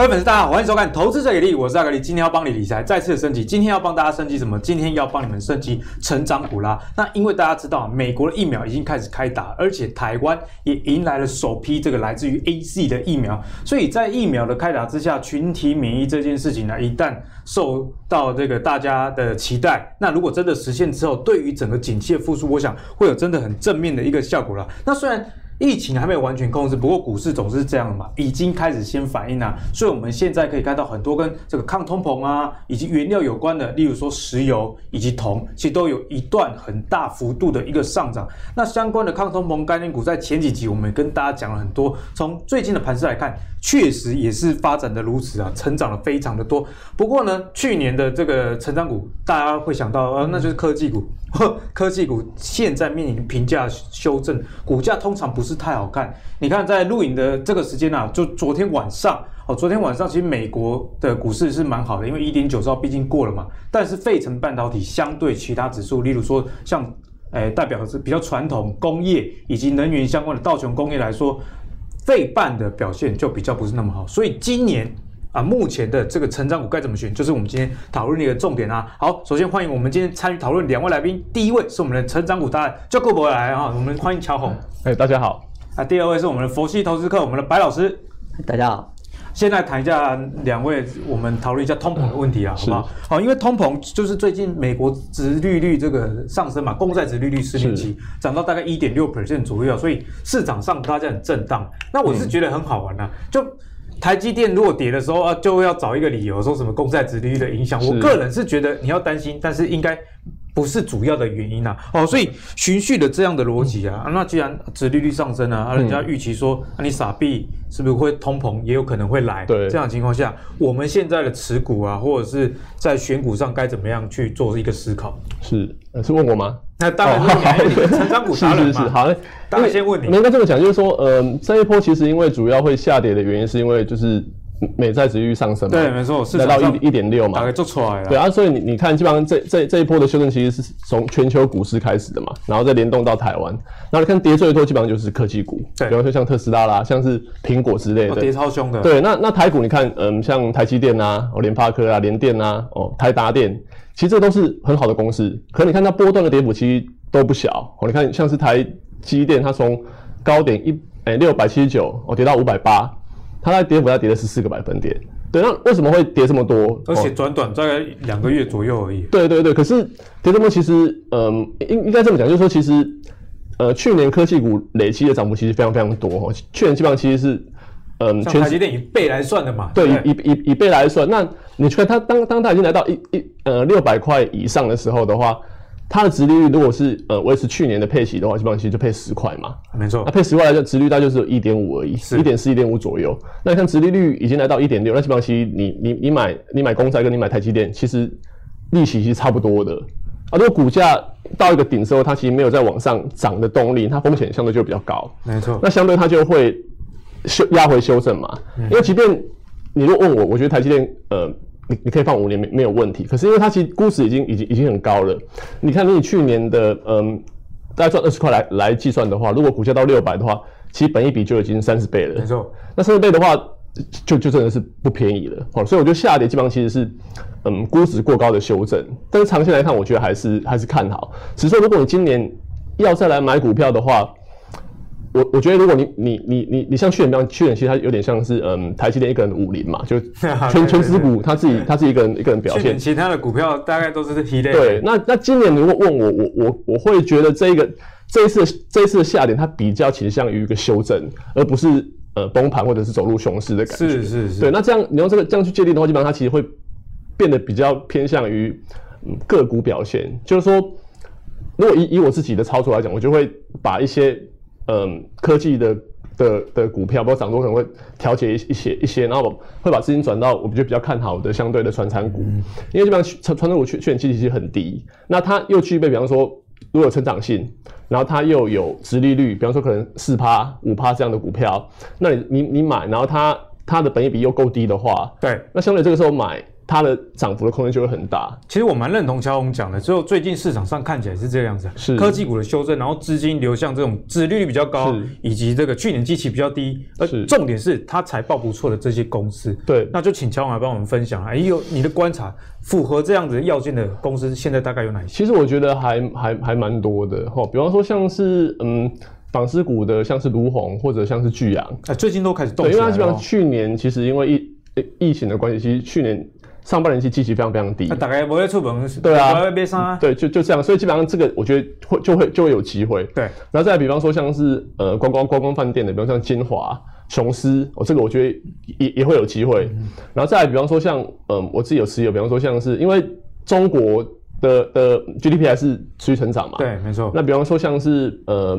各位粉丝，大家好，欢迎收看《投资者给力》，我是阿格力，今天要帮你理财再次升级。今天要帮大家升级什么？今天要帮你们升级成长股啦。那因为大家知道，美国的疫苗已经开始开打，而且台湾也迎来了首批这个来自于 AZ 的疫苗，所以在疫苗的开打之下，群体免疫这件事情呢，一旦受到这个大家的期待，那如果真的实现之后，对于整个景气的复苏，我想会有真的很正面的一个效果了。那虽然。疫情还没有完全控制，不过股市总是这样的嘛，已经开始先反应了，所以我们现在可以看到很多跟这个抗通膨啊，以及原料有关的，例如说石油以及铜，其实都有一段很大幅度的一个上涨。那相关的抗通膨概念股，在前几集我们跟大家讲了很多，从最近的盘势来看，确实也是发展的如此啊，成长了非常的多。不过呢，去年的这个成长股，大家会想到，呃，那就是科技股，科技股现在面临评价修正，股价通常不是。是太好看，你看在录影的这个时间啊，就昨天晚上哦，昨天晚上其实美国的股市是蛮好的，因为一点九兆毕竟过了嘛。但是费城半导体相对其他指数，例如说像诶、代表是比较传统工业以及能源相关的道琼工业来说，费半的表现就比较不是那么好。所以今年啊，目前的这个成长股该怎么选，就是我们今天讨论的一个重点啊。好，首先欢迎我们今天参与讨论两位来宾，第一位是我们的成长股大家叫顾博来啊，我们欢迎乔宏。哎，大家好。啊第二位是我们的佛系投资客，我们的白老师。大家好，现在谈一下两位，我们讨论一下通膨的问题啊，好不好？好，因为通膨就是最近美国殖利率这个上升嘛，公债殖利率十年期涨到大概一点六 percent 左右，所以市场上大家很震荡。那我是觉得很好玩啊，就台积电如果跌的时候啊，就要找一个理由说什么公债殖利率的影响。我个人是觉得你要担心，但是应该。不是主要的原因呐，哦，所以循序的这样的逻辑啊，那既然殖利率上升啊，啊，人家预期说，啊，你傻逼是不是会通膨，也有可能会来。对，这样的情况下，我们现在的持股啊，或者是在选股上该怎么样去做一个思考？是，是问我吗？那当然是成长股达人嘛。是是是，好，当然先问你。应该这么讲，就是说，嗯，这一波其实因为主要会下跌的原因，是因为就是。美债殖利率上升嘛？对，没错，来到一一点六嘛，大概做出来了。对啊，所以你你看，基本上这这这一波的修正其实是从全球股市开始的嘛，然后再联动到台湾。然后你看跌最多，基本上就是科技股，对，比方说像特斯拉啦，像是苹果之类的，跌超凶的。对，那那台股你看，嗯，像台积电啊，哦，联发科啊，联电啊，哦，台达电，其实这都是很好的公司。可你看它波段的跌幅其实都不小。哦，你看像是台积电，它从高点一诶六百七十九哦跌到五百八。它在跌幅，它跌了十四个百分点。对，那为什么会跌这么多？而且短短大概两个月左右而已。对对对，可是跌这么多，其实，嗯，应应该这么讲，就是说，其实，呃，去年科技股累积的涨幅其实非常非常多哈。去年基本上其实是，嗯，全台积电以倍来算的嘛。对，以以以以倍来算。那你去看它，当当它已经来到一一呃六百块以上的时候的话。它的殖利率如果是呃维持去年的配息的话，基本上其实就配十块嘛，没错。那配十块来讲，殖利率大概就是一点五而已，一点四、一点五左右。那你看殖利率已经来到一点六，那基本上其实你你你买你买公债跟你买台积电，其实利息是差不多的啊。如果股价到一个顶之后，它其实没有再往上涨的动力，它风险相对就比较高，没错。那相对它就会修压回修正嘛，嗯、因为即便你如果问我，我觉得台积电呃。你你可以放五年没没有问题，可是因为它其实估值已经已经已经很高了。你看，你去年的嗯，大概赚二十块来来计算的话，如果股价到六百的话，其实本一比就已经三十倍了。没错，那三十倍的话，就就真的是不便宜了。哦，所以我觉得下跌基本上其实是嗯估值过高的修正，但是长期来看，我觉得还是还是看好。只是说，如果你今年要再来买股票的话，我我觉得，如果你你你你你像去年那样，去年其实它有点像是嗯，台积电一个人五零嘛，就 全全持股，他自己 他自己一个人一个人表现。其他的股票大概都是提的。对，那那今年如果问我，我我我会觉得这一个这一次这一次的下跌，它比较倾向于一个修正，而不是呃崩盘或者是走入熊市的感觉。是是是。对，那这样你用这个这样去界定的话，基本上它其实会变得比较偏向于个股表现。就是说，如果以以我自己的操作来讲，我就会把一些。嗯，科技的的的股票，包括涨多可能会调节一一些一些，然后我会把资金转到我觉得比较看好的相对的传产股，嗯、因为基本上传传产股去去年基期其实很低，那它又具备比方说如果有成长性，然后它又有殖利率，比方说可能四趴五趴这样的股票，那你你你买，然后它它的本益比又够低的话，对，那相对这个时候买。它的涨幅的空间就会很大。其实我蛮认同乔红讲的，之后最近市场上看起来是这样子，是科技股的修正，然后资金流向这种殖利率比较高，以及这个去年基期比较低，而重点是它财报不错的这些公司。对，那就请乔红来帮我们分享，哎呦，你的观察符合这样子要件的公司，现在大概有哪些？其实我觉得还还还蛮多的哈，比方说像是嗯。纺织股的像是卢红或者像是巨阳，啊，最近都开始动。对，因为它基本上去年其实因为疫疫情的关系，其实去年上半年期基期非常非常低。大概不会出门，对啊，啊对，就就这样，所以基本上这个我觉得会就会就会有机会。对，然后再比方说像是呃观光观光饭店的，比方像金华、雄狮，哦，这个我觉得也也会有机会。嗯、然后再比方说像嗯、呃、我自己有持有，比方说像是因为中国的的 GDP 还是持续成长嘛，对，没错。那比方说像是呃。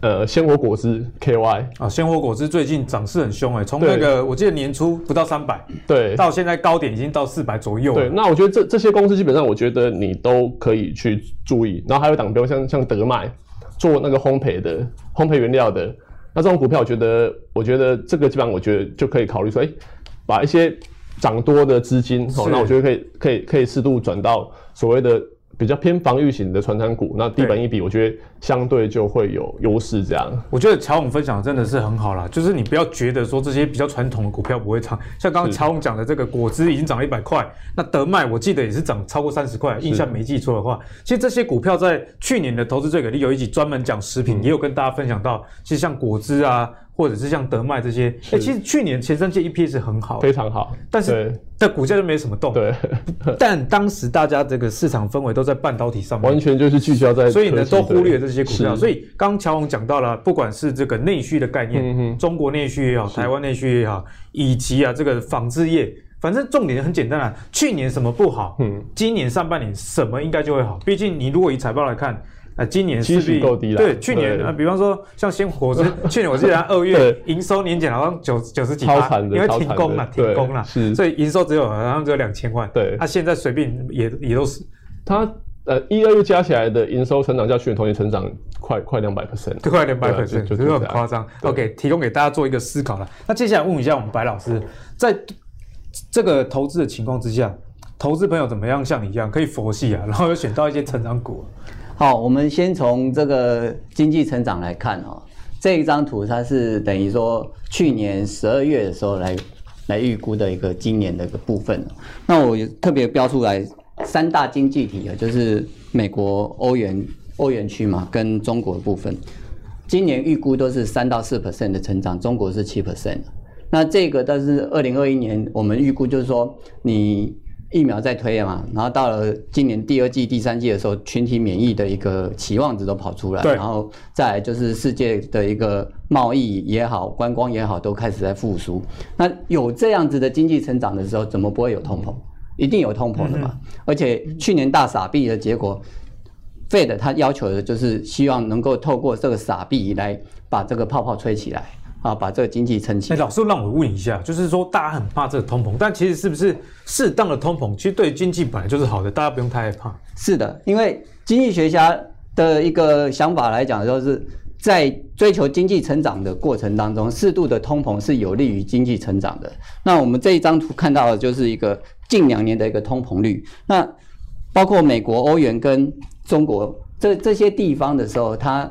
呃，鲜活果汁 KY 啊，鲜活果汁最近涨势很凶哎，从那个我记得年初不到三百，对，到现在高点已经到四百左右。对，那我觉得这这些公司基本上，我觉得你都可以去注意。然后还有档标，像像德麦做那个烘焙的烘焙原料的，那这种股票，我觉得我觉得这个基本上我觉得就可以考虑说，哎、欸，把一些涨多的资金，哦，那我觉得可以可以可以适度转到所谓的。比较偏防御型的传产股，那地板一比，我觉得相对就会有优势。这样，我觉得乔宏分享的真的是很好啦，就是你不要觉得说这些比较传统的股票不会涨，像刚刚乔宏讲的这个果汁已经涨了一百块，那德麦我记得也是涨超过三十块，印象没记错的话，其实这些股票在去年的投资最给力有一集专门讲食品，嗯、也有跟大家分享到，其实像果汁啊。或者是像德麦这些，哎、欸，其实去年前三季 EPS 很好，非常好，但是的股价就没什么动。对，但当时大家这个市场氛围都在半导体上面，完全就是聚焦在，所以呢都忽略了这些股票。所以刚刚乔宏讲到了，不管是这个内需的概念，嗯、中国内需也好，台湾内需也好，以及啊这个纺织业，反正重点很简单啊，去年什么不好，嗯，今年上半年什么应该就会好。毕竟你如果以财报来看。啊，今年势必够低了。对，去年啊，比方说像鲜活果汁，去年我记得二月营收年减好像九九十几趴，因为停工了，停工了，是，所以营收只有好像只有两千万。对，他现在随便也也都是，他呃一二月加起来的营收成长较去年同年成长快快两百 percent，快两百 percent，就是很夸张。OK，提供给大家做一个思考了。那接下来问一下我们白老师，在这个投资的情况之下，投资朋友怎么样像你一样可以佛系啊，然后又选到一些成长股？好，我们先从这个经济成长来看哦。这一张图它是等于说去年十二月的时候来来预估的一个今年的一个部分。那我特别标出来三大经济体啊，就是美国、欧元、欧元区嘛，跟中国的部分。今年预估都是三到四 percent 的成长，中国是七 percent。那这个但是二零二一年我们预估就是说你。疫苗在推了嘛，然后到了今年第二季、第三季的时候，群体免疫的一个期望值都跑出来，然后再来就是世界的一个贸易也好、观光也好，都开始在复苏。那有这样子的经济成长的时候，怎么不会有通膨？一定有通膨的嘛。嗯、而且去年大傻币的结果，Fed 他要求的就是希望能够透过这个傻币来把这个泡泡吹起来。啊，把这个经济撑起来。哎，老师，让我问一下，就是说大家很怕这个通膨，但其实是不是适当的通膨，其实对经济本来就是好的，大家不用太害怕。是的，因为经济学家的一个想法来讲，就是在追求经济成长的过程当中，适度的通膨是有利于经济成长的。那我们这一张图看到的就是一个近两年的一个通膨率，那包括美国、欧元跟中国这这些地方的时候，它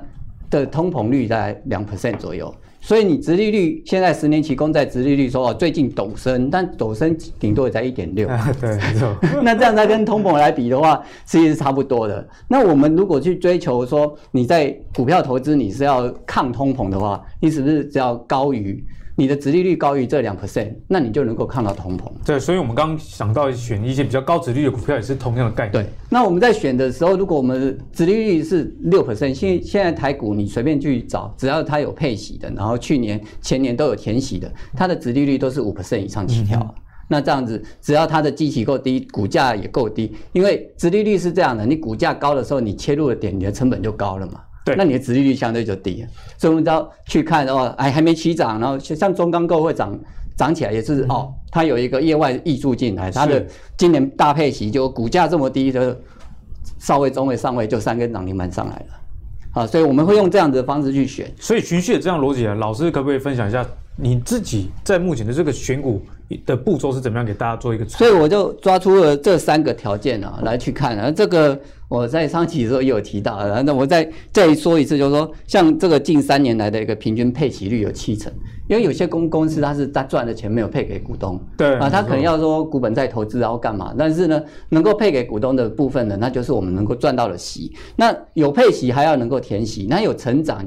的通膨率在两 percent 左右。所以你殖利率现在十年期公债殖利率说哦，最近陡升，但陡升顶多也才一点六。对，没错。那这样再跟通膨来比的话，其实是差不多的。那我们如果去追求说你在股票投资你是要抗通膨的话，你是不是只要高于？你的殖利率高于这两 percent，那你就能够看到通膨。对，所以我们刚刚想到选一些比较高殖利率的股票，也是同样的概念。对，那我们在选的时候，如果我们殖利率是六 percent，现现在台股你随便去找，只要它有配息的，然后去年前年都有填息的，它的殖利率都是五 percent 以上起跳。嗯、那这样子，只要它的基期够低，股价也够低，因为殖利率是这样的，你股价高的时候，你切入的点，你的成本就高了嘛。对，那你的殖利率相对就低，所以我们只要去看哦，哎，还没起涨，然后像中钢构会涨涨起来，也是、嗯、哦，它有一个业外溢注进来，它的今年大配息就股价这么低的，少位、中位、上位就三根涨停板上来了，啊，所以我们会用这样子的方式去选。所以循序的这样逻辑啊，老师可不可以分享一下你自己在目前的这个选股的步骤是怎么样给大家做一个？所以我就抓出了这三个条件啊来去看啊，这个我在上期的时候也有提到，然后我再再说一次，就是说像这个近三年来的一个平均配息率有七成，因为有些公公司它是它赚的钱没有配给股东，对啊，他可能要说股本再投资然后干嘛，但是呢，能够配给股东的部分呢，那就是我们能够赚到的息，那有配息还要能够填息，那有成长。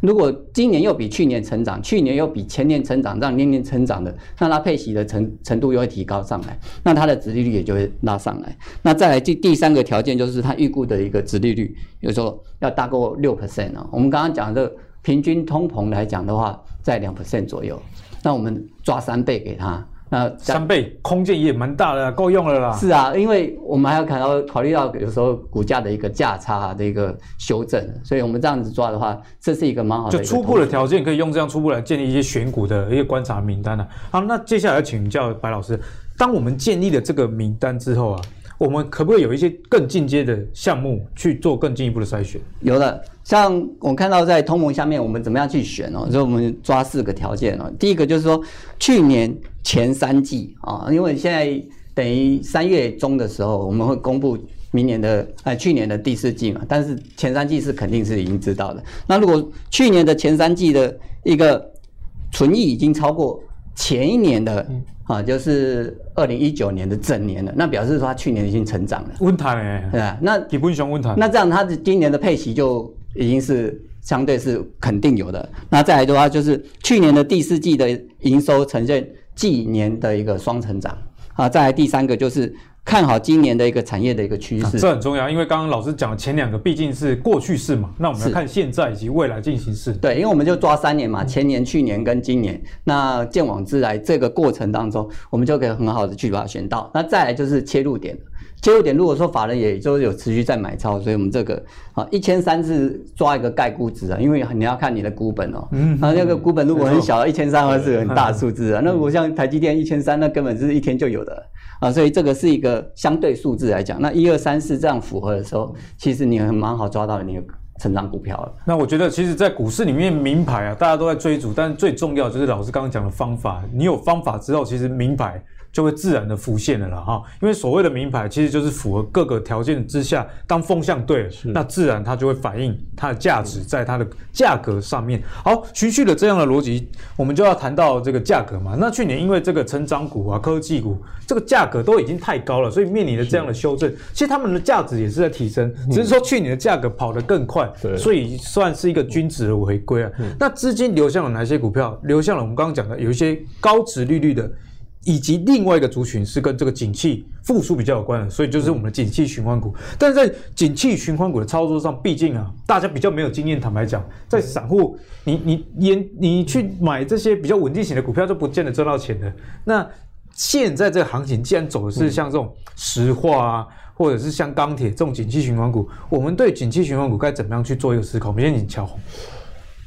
如果今年又比去年成长，去年又比前年成长，这样年年成长的，那它配息的程程度又会提高上来，那它的殖利率也就会拉上来。那再来第第三个条件就是它预估的一个殖利率，有时候要大过六 percent 啊。我们刚刚讲的平均通膨来讲的话，在两 percent 左右，那我们抓三倍给它。那三倍空间也蛮大的，够用了啦。是啊，因为我们还要考到考虑到有时候股价的一个价差的一个修正，所以我们这样子抓的话，这是一个蛮好的。就初步的条件可以用这样初步来建立一些选股的一些观察名单啊。好，那接下来要请教白老师，当我们建立了这个名单之后啊。我们可不可以有一些更进阶的项目去做更进一步的筛选？有的，像我看到在通膨下面，我们怎么样去选哦？所以我们抓四个条件哦。第一个就是说，去年前三季啊，因为现在等于三月中的时候，我们会公布明年的呃去年的第四季嘛，但是前三季是肯定是已经知道的。那如果去年的前三季的一个存益已经超过前一年的。啊，就是二零一九年的整年了，那表示说他去年已经成长了。温谈诶，对啊，那基本上温谈。那这样他的今年的配息就已经是相对是肯定有的。那再来的话，就是去年的第四季的营收呈现季年的一个双成长。啊，再来第三个就是。看好今年的一个产业的一个趋势，这很重要，因为刚刚老师讲的前两个毕竟是过去式嘛，那我们来看现在以及未来进行式。对，因为我们就抓三年嘛，前年、去年跟今年，那见往知来这个过程当中，我们就可以很好的去把它选到。那再来就是切入点，切入点如果说法人也就是有持续在买超，所以我们这个啊一千三是抓一个概估值啊，因为你要看你的股本哦，嗯，那那个股本如果很小，一千三还是很大的数字啊，那如果像台积电一千三，那根本就是一天就有的。啊，所以这个是一个相对数字来讲，那一二三四这样符合的时候，其实你很蛮好抓到你的成长股票了。那我觉得，其实，在股市里面，名牌啊，大家都在追逐，但最重要就是老师刚刚讲的方法。你有方法之后，其实名牌。就会自然的浮现了啦哈，因为所谓的名牌其实就是符合各个条件之下，当风向对了，那自然它就会反映它的价值在它的价格上面。好，循序的这样的逻辑，我们就要谈到这个价格嘛。那去年因为这个成长股啊、科技股这个价格都已经太高了，所以面临了这样的修正。其实他们的价值也是在提升，只是说去年的价格跑得更快，所以算是一个均值的回归啊。那资金流向了哪些股票？流向了我们刚刚讲的有一些高值利率的。以及另外一个族群是跟这个景气复苏比较有关的，所以就是我们的景气循环股。但是在景气循环股的操作上，毕竟啊，大家比较没有经验。坦白讲，在散户，你你你你去买这些比较稳定型的股票，就不见得赚到钱的。那现在这个行情既然走的是像这种石化啊，或者是像钢铁这种景气循环股，我们对景气循环股该怎么样去做一个思考？我们先请乔宏。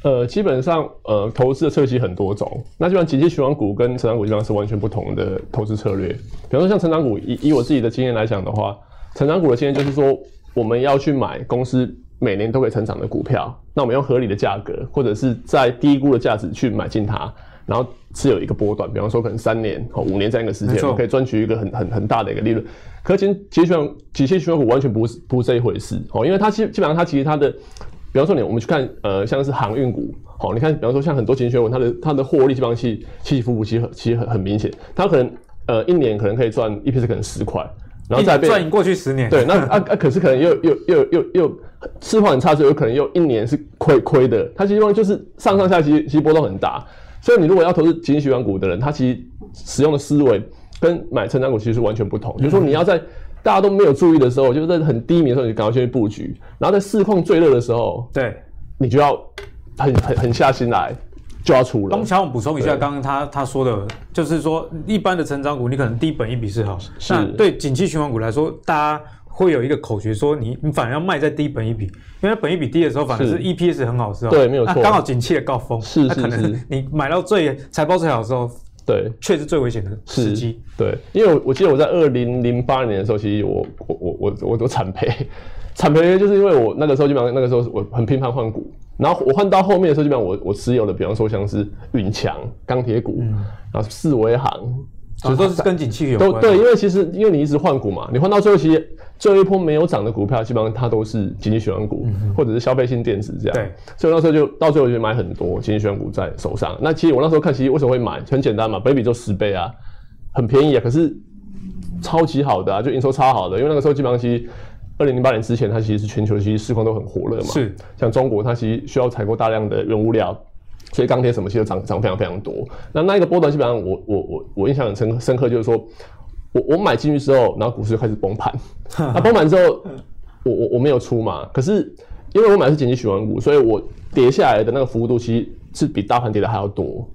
呃，基本上，呃，投资的策略很多种。那基本上，景气循环股跟成长股基本上是完全不同的投资策略。比方说，像成长股，以以我自己的经验来讲的话，成长股的经验就是说，我们要去买公司每年都可以成长的股票，那我们用合理的价格，或者是在低估的价值去买进它，然后持有一个波段，比方说可能三年或五年这样一个时间，我可以赚取一个很很很大的一个利润。可是其实景景气循环股完全不是不是这一回事哦，因为它基基本上它其实它的。比方说，你我们去看，呃，像是航运股，好，你看，比方说像很多景气循环股，它的它的获利基本上起起起伏伏，其实其实很很明显。它可能呃一年可能可以赚 EPS 可能十块，然后再赚赢过去十年。对，那啊啊，可是可能又又又又又市况很差，所以有可能又一年是亏亏的。它基本上就是上上下其实其实波动很大。所以你如果要投资景气循环股的人，他其实使用的思维跟买成长股其实是完全不同。就是说你要在大家都没有注意的时候，就是在很低迷的时候，你赶快先去布局；然后在市况最热的时候，对，你就要很很很下心来，就要出了。东强，我补充一下，刚刚他他说的，就是说一般的成长股，你可能低本一比是好，是。那对景气循环股来说，大家会有一个口诀，说你你反而要卖在低本一比，因为本一比低的时候，反而是。EPS 很好的时候，对，没有错，刚好景气的高峰，是是是，可能你买到最财报最好的时候。对，确实最危险的时机。对，因为我我记得我在二零零八年的时候，其实我我我我我都惨赔，惨赔就是因为我那个时候基本上那个时候我很频繁换股，然后我换到后面的时候，基本上我我持有的，比方说像是运强钢铁股，嗯、然后四维航其实都是跟景气有关。都对，因为其实因为你一直换股嘛，你换到最后其实最后一波没有涨的股票，基本上它都是景气循环股、嗯、或者是消费性电子这样。对，所以那时候就到最后就买很多景气循环股在手上。那其实我那时候看，其实为什么会买？很简单嘛，Baby 就十倍啊，很便宜啊，可是超级好的啊，就营收超好的，因为那个时候基本上其实二零零八年之前，它其实是全球其实市况都很火热嘛。是，像中国它其实需要采购大量的原物料。所以钢铁什么其实涨涨非常非常多。那那一个波段基本上我我我我印象很深深刻，就是说我我买进去之后，然后股市就开始崩盘。那崩盘之后，我我我没有出嘛。可是因为我买的是紧急循环股，所以我跌下来的那个幅度其实是比大盘跌的还要多。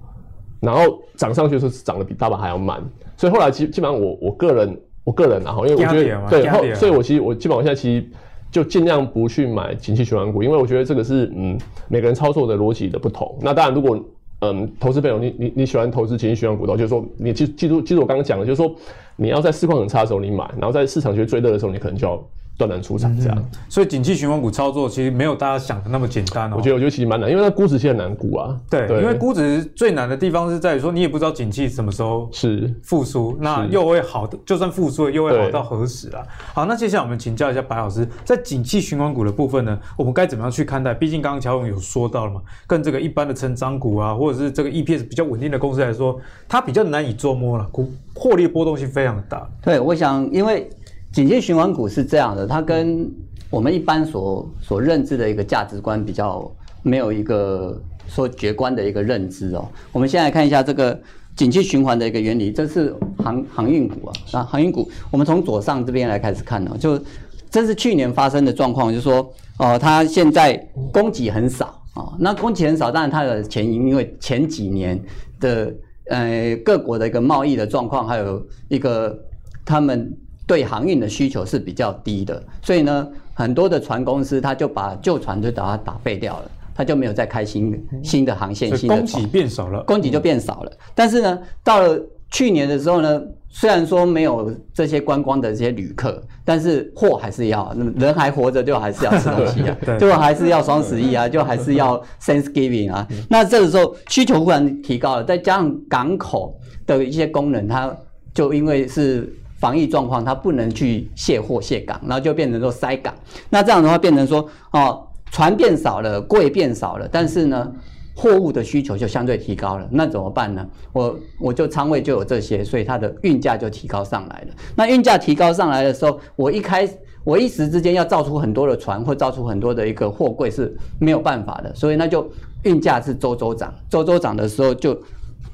然后涨上去的时候是涨得比大盘还要慢。所以后来基基本上我我个人我个人然后因为我觉得对后，所以我其实我基本上现在其实。就尽量不去买景气循环股，因为我觉得这个是嗯每个人操作的逻辑的不同。那当然，如果嗯投资朋友你你你喜欢投资景气循环股的话，就是说你记记住记住我刚刚讲的，就是说你要在市况很差的时候你买，然后在市场觉得最热的时候你可能就要。断然出场这样，嗯、所以景气循环股操作其实没有大家想的那么简单哦。我觉得，我觉得其实蛮难，因为它估值其实很难估啊。对，对因为估值最难的地方是在于说，你也不知道景气什么时候是复苏，那又会好的，就算复苏了，又会好到何时啊？好，那接下来我们请教一下白老师，在景气循环股的部分呢，我们该怎么样去看待？毕竟刚刚乔勇有说到了嘛，跟这个一般的成长股啊，或者是这个 EPS 比较稳定的公司来说，它比较难以捉摸了，股获利波动性非常大。对，我想因为。景气循环股是这样的，它跟我们一般所所认知的一个价值观比较没有一个说绝观的一个认知哦。我们先来看一下这个景气循环的一个原理，这是航航运股啊，那航运股，我们从左上这边来开始看哦，就这是去年发生的状况，就是说哦、呃，它现在供给很少啊、那供给很少，当然它的前因，因为前几年的呃各国的一个贸易的状况，还有一个他们。对航运的需求是比较低的，所以呢，很多的船公司他就把旧船就把它打废掉了，他就没有再开新新的航线，新的供给变少了，供给就变少了。但是呢，到了去年的时候呢，虽然说没有这些观光的这些旅客，但是货还是要，人还活着就还是要吃东西啊，就还是要双十一啊，就还是要 Thanksgiving 啊。那这个时候需求忽然提高了，再加上港口的一些功能，它就因为是。防疫状况，它不能去卸货卸港，然后就变成说塞港。那这样的话，变成说哦，船变少了，柜变少了，但是呢，货物的需求就相对提高了。那怎么办呢？我我就仓位就有这些，所以它的运价就提高上来了。那运价提高上来的时候，我一开我一时之间要造出很多的船，或造出很多的一个货柜是没有办法的。所以那就运价是周周涨，周周涨的时候就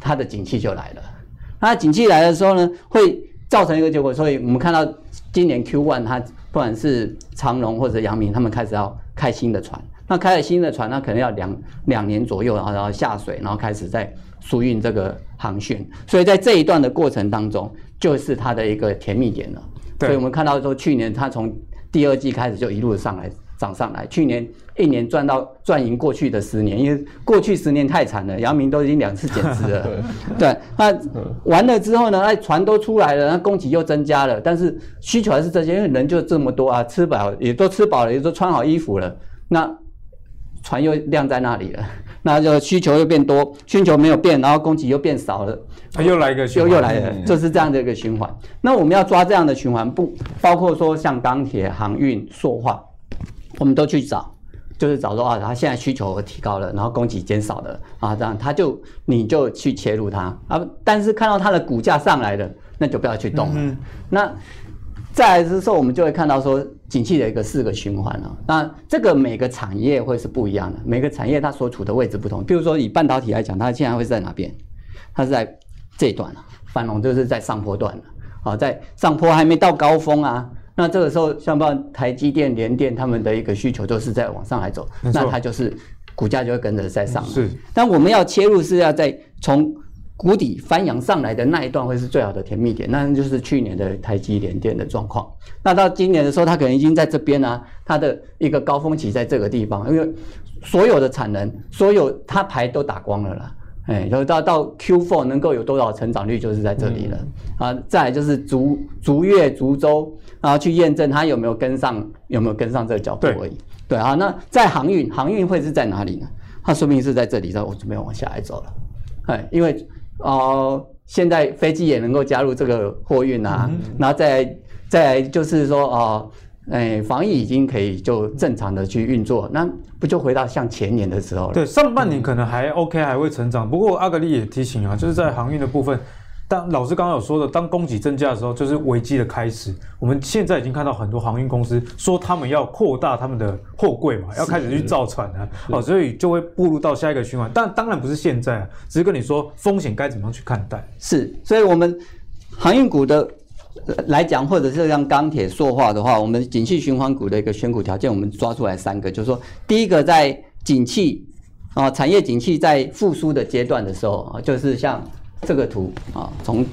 它的景气就来了。那景气来的时候呢，会。造成一个结果，所以我们看到今年 Q one 它不管是长荣或者阳明，他们开始要开新的船。那开了新的船，那可能要两两年左右，然后然后下水，然后开始在输运这个航线。所以在这一段的过程当中，就是它的一个甜蜜点了。对所以我们看到说，去年它从第二季开始就一路上来。涨上来，去年一年赚到赚赢过去的十年，因为过去十年太惨了，阳明都已经两次减资了。对，那完了之后呢，那船都出来了，那供给又增加了，但是需求还是这些，因为人就这么多啊，吃饱也都吃饱了，也都穿好衣服了，那船又晾在那里了，那就需求又变多，需求没有变，然后供给又变少了，它又来一个循环，又又来了，就是这样的一个循环。那我们要抓这样的循环，不包括说像钢铁、航运、塑化。我们都去找，就是找说啊，它现在需求提高了，然后供给减少了啊，这样他就你就去切入它啊。但是看到它的股价上来了，那就不要去动了。嗯、那再来的时候，我们就会看到说，景气的一个四个循环了。那这个每个产业会是不一样的，每个产业它所处的位置不同。比如说以半导体来讲，它现在会是在哪边？它是在这一段了，繁荣就是在上坡段了啊，在上坡还没到高峰啊。那这个时候，像包台积电、联电他们的一个需求都是在往上来走，那它就是股价就会跟着在上。是，但我们要切入是要在从谷底翻扬上来的那一段会是最好的甜蜜点，那就是去年的台积联电的状况。那到今年的时候，它可能已经在这边呢、啊，它的一个高峰期在这个地方，因为所有的产能，所有它牌都打光了啦。哎，然后到到 Q4 能够有多少成长率，就是在这里了、嗯、啊。再来就是逐逐月逐周，然后去验证它有没有跟上，有没有跟上这个脚步而已。对，啊，那在航运，航运会是在哪里呢？它说明是在这里，在我准备往下来走了。哎，因为呃，现在飞机也能够加入这个货运啊，嗯、然后再再来就是说哦，哎，防疫已经可以就正常的去运作，那不就回到像前年的时候了？对，上半年可能还 OK，还会成长。不过阿格力也提醒啊，就是在航运的部分。当老师刚刚有说的，当供给增加的时候，就是危机的开始。我们现在已经看到很多航运公司说他们要扩大他们的货柜嘛，要开始去造船啊，哦，所以就会步入到下一个循环。但当然不是现在啊，只是跟你说风险该怎么样去看待。是，所以我们航运股的来讲，或者是像钢铁、塑化的话，我们景气循环股的一个选股条件，我们抓出来三个，就是说，第一个在景气啊，产业景气在复苏的阶段的时候啊，就是像。这个图啊，从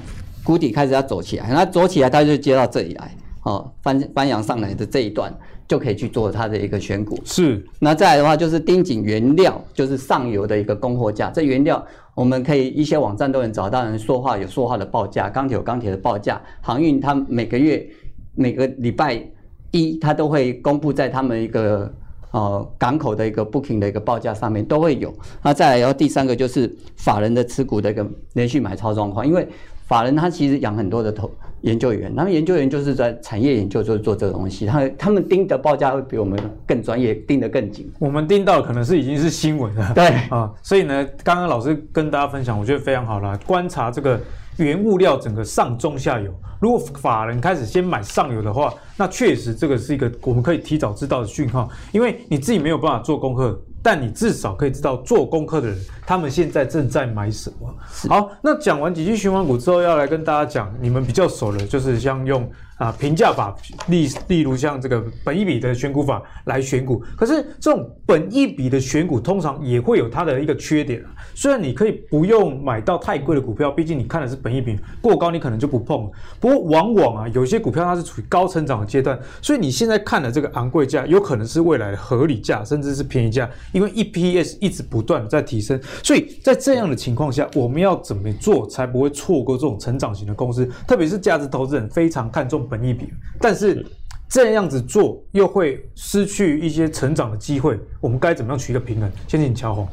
谷底开始要走起来，那走起来它就接到这里来，哦，翻翻扬上来的这一段就可以去做它的一个选股。是，那再来的话就是盯紧原料，就是上游的一个供货价。这原料我们可以一些网站都能找到，人说话有说话的报价，钢铁有钢铁的报价，航运它每个月每个礼拜一它都会公布在他们一个。哦，港口的一个 booking 的一个报价上面都会有。那再来，然后第三个就是法人的持股的一个连续买超状况，因为法人他其实养很多的投研究员，他们研究员就是在产业研究，就是做这个东西，他他们盯的报价会比我们更专业，盯得更紧。我们盯到可能是已经是新闻了。对啊，所以呢，刚刚老师跟大家分享，我觉得非常好啦，观察这个。原物料整个上中下游，如果法人开始先买上游的话，那确实这个是一个我们可以提早知道的讯号，因为你自己没有办法做功课，但你至少可以知道做功课的人他们现在正在买什么。好，那讲完几句循环股之后，要来跟大家讲你们比较熟的，就是像用。啊，评价法，例例如像这个本一比的选股法来选股，可是这种本一比的选股通常也会有它的一个缺点啊。虽然你可以不用买到太贵的股票，毕竟你看的是本一比过高，你可能就不碰。不过往往啊，有些股票它是处于高成长的阶段，所以你现在看的这个昂贵价，有可能是未来的合理价，甚至是便宜价，因为 EPS 一直不断的在提升。所以在这样的情况下，我们要怎么做才不会错过这种成长型的公司？特别是价值投资人非常看重。本益比，但是这样子做又会失去一些成长的机会，我们该怎么样取一个平衡？先请乔宏。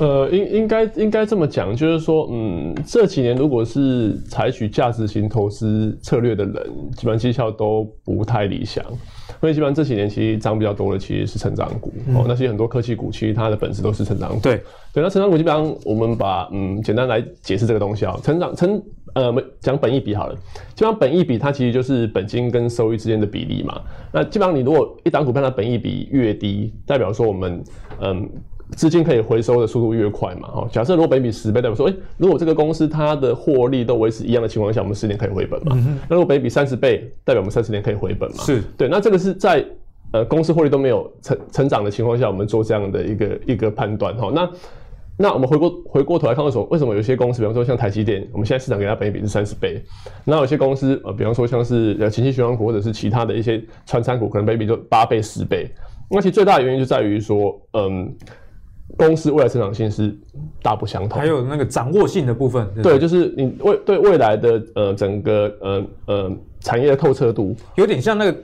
呃，应应该应该这么讲，就是说，嗯，这几年如果是采取价值型投资策略的人，基本上绩效都不太理想。所以基本上这几年其实涨比较多的其实是成长股，嗯、哦，那些很多科技股其实它的本质都是成长股。对对，那成长股基本上我们把嗯简单来解释这个东西啊，成长成呃讲本益比好了，基本上本益比它其实就是本金跟收益之间的比例嘛。那基本上你如果一档股票它本益比越低，代表说我们嗯。资金可以回收的速度越快嘛？哈，假设如果本比十倍，代表说，诶、欸，如果这个公司它的获利都维持一样的情况下，我们十年可以回本嘛？嗯、那如果本比三十倍，代表我们三十年可以回本嘛？是对。那这个是在呃公司获利都没有成成长的情况下，我们做这样的一个一个判断哈。那那我们回过回过头来看，为什么为什么有些公司，比方说像台积电，我们现在市场给它本益比是三十倍，那有些公司呃，比方说像是呃前期循环股或者是其他的一些传产股，可能本益比就八倍十倍。那其实最大的原因就在于说，嗯。公司未来成长性是大不相同，还有那个掌握性的部分，对，就是你未对未来的呃整个呃呃产业的透彻度，有点像那个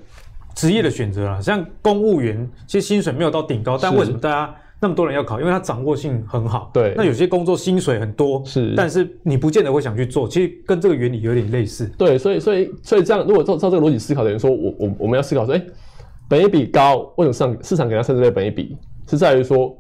职业的选择啊，像公务员，其实薪水没有到顶高，但为什么大家那么多人要考？因为它掌握性很好。对，那有些工作薪水很多，是，但是你不见得会想去做，其实跟这个原理有点类似。对，所以所以所以这样，如果照照这个逻辑思考的人说，我我我们要思考说，哎、欸，本一比高，为什么市场市场给它三十倍本一比，是在于说。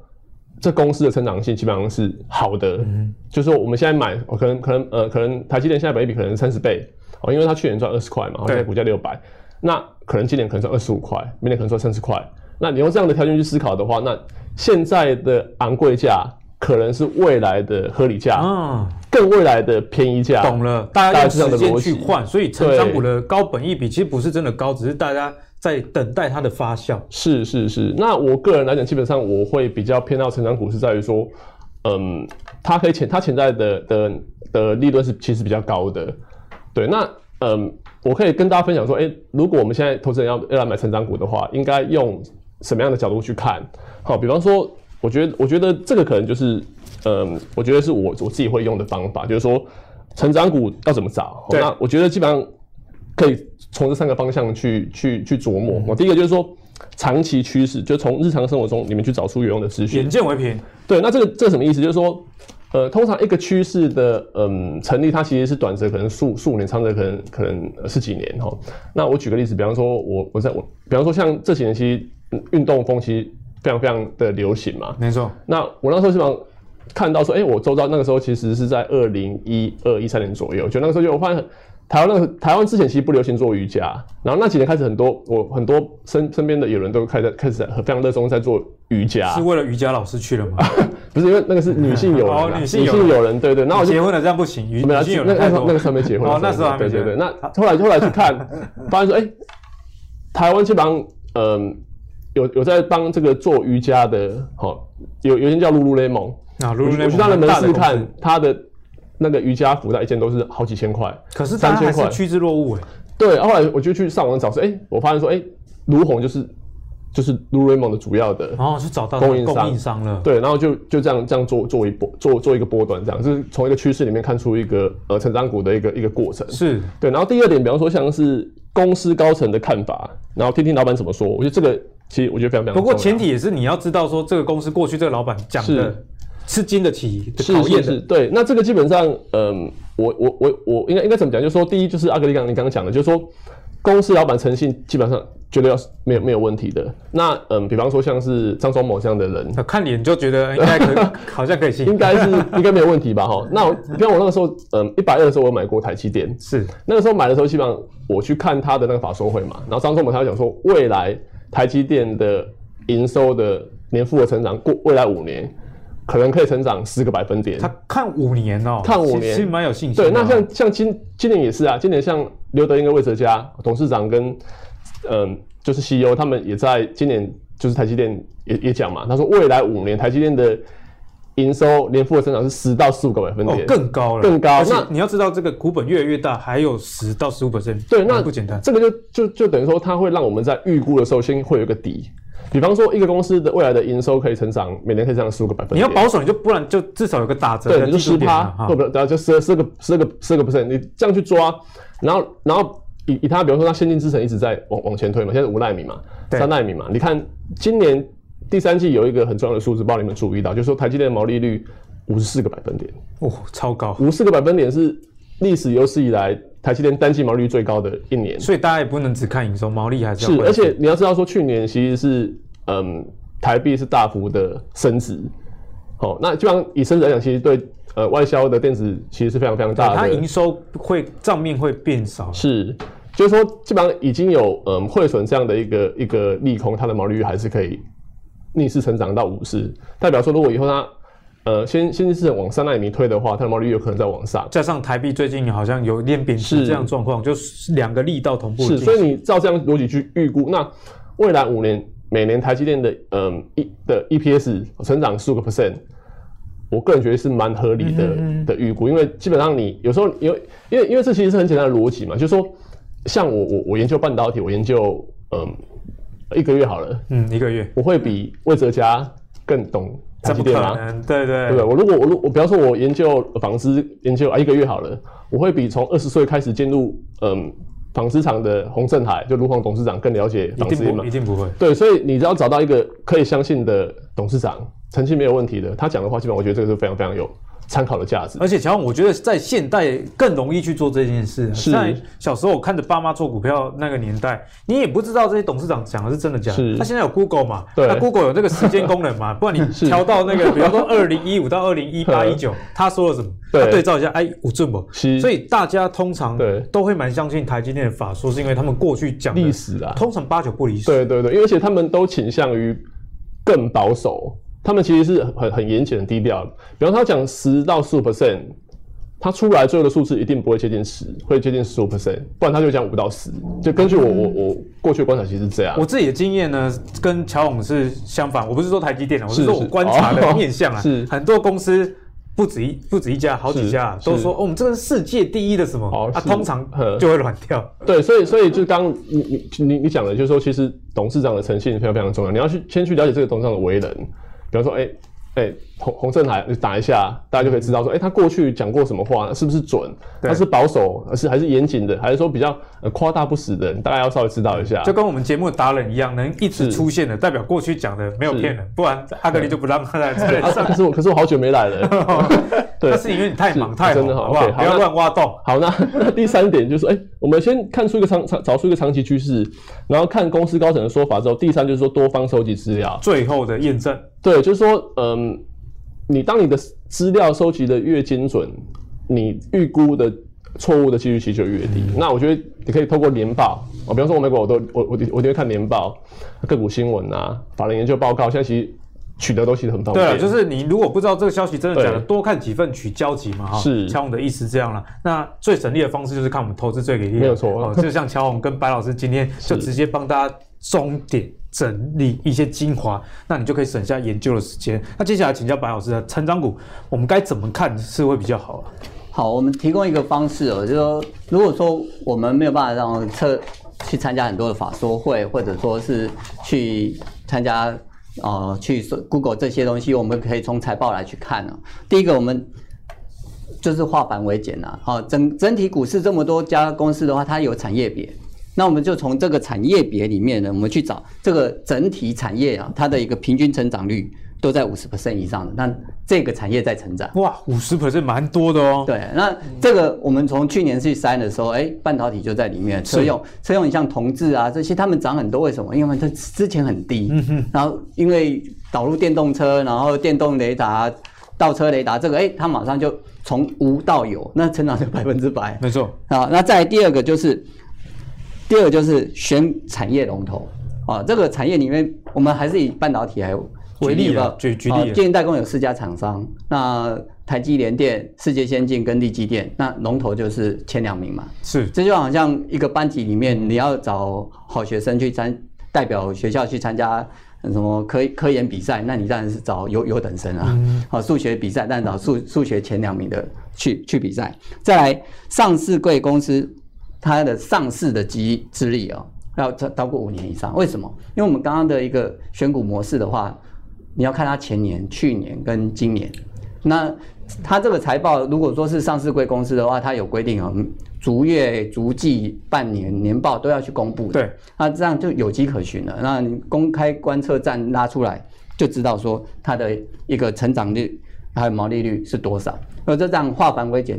这公司的成长性基本上是好的，嗯、就是说我们现在买，可能可能呃可能台积电现在本益比可能三十倍哦，因为它去年赚二十块嘛，现在股价六百，那可能今年可能赚二十五块，明年可能赚三十块。那你用这样的条件去思考的话，那现在的昂贵价可能是未来的合理价，嗯，更未来的便宜价。懂了，大家用时间去换，所以成长股的高本益比其实不是真的高，只是大家。在等待它的发酵，是是是。那我个人来讲，基本上我会比较偏到成长股，是在于说，嗯，它可以潜它潜在的的的利润是其实比较高的。对，那嗯，我可以跟大家分享说，哎、欸，如果我们现在投资人要要来买成长股的话，应该用什么样的角度去看？好，比方说，我觉得我觉得这个可能就是，嗯，我觉得是我我自己会用的方法，就是说成长股要怎么找？那我觉得基本上可以。从这三个方向去去去琢磨。我第一个就是说，长期趋势，就从日常生活中你们去找出有用的资讯。眼见为凭。对，那这个这个什么意思？就是说，呃，通常一个趋势的嗯成立，它其实是短则可能数数年，长则可能可能十几年哈。那我举个例子，比方说我我在我，比方说像这几年其实运动风其实非常非常的流行嘛，没错。那我那时候基本上看到说，哎、欸，我周遭那个时候其实是在二零一二一三年左右，就那个时候就我发现。台湾那个台湾之前其实不流行做瑜伽，然后那几年开始很多我很多身身边的友人都开始开始非常热衷在做瑜伽，是为了瑜伽老师去了吗？不是，因为那个是女性友人，哦、女性友人，对对。那我就结婚了这样不行，女性友人那那时候那个时候没结婚，哦，那时候还没结婚。对对对。那后来后来去看，发现说，哎、欸，台湾基本上嗯、呃、有有在帮这个做瑜伽的，好有有一间叫 Lululemon 我去他的门市看他的。那个瑜伽服，那一件都是好几千块，可是大家还是趋之若鹜哎。对，后来我就去上网找，说，哎，我发现说，哎，卢红就是就是 Lululemon 的主要的，然后去找到供应商，供应商了。对，然后就就这样这样做做一波做做一个波段，这样就是从一个趋势里面看出一个呃成长股的一个一个过程。是对，然后第二点，比方说像是公司高层的看法，然后听听老板怎么说，我觉得这个其实我觉得非常非常。不过前提也是你要知道说这个公司过去这个老板讲的。是经得起考验的，是，对。那这个基本上，嗯，我我我我应该应该怎么讲？就是说，第一，就是阿格里刚你刚刚讲的，就是说，公司老板诚信基本上绝对要是没有没有问题的。那嗯，比方说像是张忠谋这样的人，看脸就觉得应该可以，好像可以信，应该是 应该没有问题吧？哈。那比方我那个时候，嗯，一百二的时候我买过台积电，是那个时候买的时候，基本上我去看他的那个法说会嘛，然后张忠谋他就讲说，未来台积电的营收的年复合成长过未来五年。可能可以成长十个百分点。他看五年哦，看五年，其实蛮有信心。对，那像像今今年也是啊，今年像刘德英跟魏哲家董事长跟嗯，就是 CEO 他们也在今年就是台积电也也讲嘛，他说未来五年台积电的营收年复合增长是十到十五个百分点，哦，更高了，更高。那你要知道这个股本越来越大，还有十到十五 percent，对，那不简单。这个就就就等于说，它会让我们在预估的时候先会有一个底。比方说，一个公司的未来的营收可以成长，每年可以成长十五个百分点。你要保守，你就不然就至少有个打折。对，你就十趴，或者然后就十二、十个、十个、十个 percent，你这样去抓，然后然后以以它，比方说它先进制程一直在往往前推嘛，现在五纳米嘛，三纳米嘛，你看今年第三季有一个很重要的数字，不知道你们注意到，就是说台积电的毛利率五十四个百分点，哦，超高，五十四个百分点是历史有史以来台积电单季毛利率最高的一年。所以大家也不能只看营收，毛利还是要。是，而且你要知道说，去年其实是嗯。台币是大幅的升值，好，那基本上以升值来讲，其实对呃外销的电子其实是非常非常大的。它营收会账面会变少，是，就是说基本上已经有嗯汇损这样的一个一个利空，它的毛利率还是可以逆势成长到五十，代表说如果以后它呃先先是往三奈米推的话，它的毛利率有可能再往上。加上台币最近好像有点贬值这样状况，就是两个力道同步。是，所以你照这样逻辑去预估，那未来五年。每年台积电的嗯一的 EPS 成长十五个 percent，我个人觉得是蛮合理的的预估，因为基本上你有时候因为因为因为这其实是很简单的逻辑嘛，就是说像我我我研究半导体，我研究嗯一个月好了，嗯一个月，我会比魏哲家更懂台积电吗？对对对，对不对？我如果我如我比方说我研究纺织研究啊一个月好了，我会比从二十岁开始进入嗯。纺织厂的洪振海，就卢鸿董事长更了解纺织嘛？一定不会。对，所以你只要找到一个可以相信的董事长，诚信没有问题的，他讲的话，基本上我觉得这个是非常非常有参考的价值。而且乔，我觉得在现代更容易去做这件事。是。在小时候我看着爸妈做股票那个年代，你也不知道这些董事长讲的是真的假的。是。他现在有 Google 嘛？对。那 Google 有这个时间功能嘛？不然你调到那个，比方说二零一五到二零一八一九，他说了什么？对，他对照一下，哎，有准不？所以大家通常都会蛮相信台积电的法说，是因为他们过去讲历史啊，通常八九不离十。对对对，而且他们都倾向于更保守，他们其实是很很严谨、很低调。比方他讲十到十五 percent，他出来最后的数字一定不会接近十，会接近十五 percent，不然他就讲五到十。就根据我我我过去的观察，其实是这样。我自己的经验呢，跟乔总是相反。我不是说台积电，我是说我观察的面向啊，是很多公司。不止一不止一家，好几家都说哦，我们这个是世界第一的什么？啊，通常就会软掉。对，所以所以就刚你你你你讲的，就是说其实董事长的诚信非常非常重要。你要去先去了解这个董事长的为人，比方说，哎、欸、哎、欸，洪洪胜海打一下，大家就可以知道说，哎、欸，他过去讲过什么话，是不是准？他是保守，还是还是严谨的，还是说比较夸大不实的？大家要稍微知道一下。就跟我们节目的达人一样，能一直出现的，代表过去讲的没有骗人，不然阿格力就不让他来这里上。可是我，可是我好久没来了。对，那是因为你太忙太真的好，好不好？不要乱挖洞。好，那那 第三点就是，哎、欸，我们先看出一个长长，找出一个长期趋势，然后看公司高层的说法之后，第三就是说多方收集资料，最后的验证。对，就是说，嗯。你当你的资料收集的越精准，你预估的错误的几率其实就越低。嗯、那我觉得你可以透过年报，我比方说我美国我都我我我一定会看年报、个股新闻啊、法人研究报告，现在其实取得都其实很方便。对，就是你如果不知道这个消息真的假的，多看几份取交集嘛哈。是，乔宏的意思这样了。那最省力的方式就是看我们投资最给力，没有错、哦。就像乔宏跟白老师今天就直接帮大家终点。整理一些精华，那你就可以省下研究的时间。那接下来请教白老师的成长股，我们该怎么看是会比较好啊？好，我们提供一个方式哦，就是说，如果说我们没有办法让测去参加很多的法说会，或者说是去参加呃去 Google 这些东西，我们可以从财报来去看呢。第一个，我们就是化繁为简呐。好，整整体股市这么多家公司的话，它有产业别。那我们就从这个产业别里面呢，我们去找这个整体产业啊，它的一个平均成长率都在五十 percent 以上的，那这个产业在成长。哇，五十 percent 蛮多的哦。对，那这个我们从去年去筛的时候，哎，半导体就在里面，车用车用，你像同致啊这些，他们涨很多，为什么？因为它之前很低，嗯哼，然后因为导入电动车，然后电动雷达、倒车雷达这个，哎，它马上就从无到有，那成长就百分之百。没错。好，那再来第二个就是。第二个就是选产业龙头啊，这个产业里面，我们还是以半导体来为例吧。举举例，晶圆代工有四家厂商，那台积联电、世界先进跟力积电，那龙头就是前两名嘛。是，这就好像一个班级里面，你要找好学生去参代表学校去参加什么科科研比赛，那你当然是找优优等生啊。好，数学比赛，但找数数学前两名的去去比赛。再来，上市贵公司。它的上市的机资历哦，要超超过五年以上。为什么？因为我们刚刚的一个选股模式的话，你要看它前年、去年跟今年。那它这个财报，如果说是上市贵公司的话，它有规定哦，逐月、逐季、半年年报都要去公布的。对，那这样就有迹可循了。那你公开观测站拉出来，就知道说它的一个成长率还有毛利率是多少。而这样化繁为简，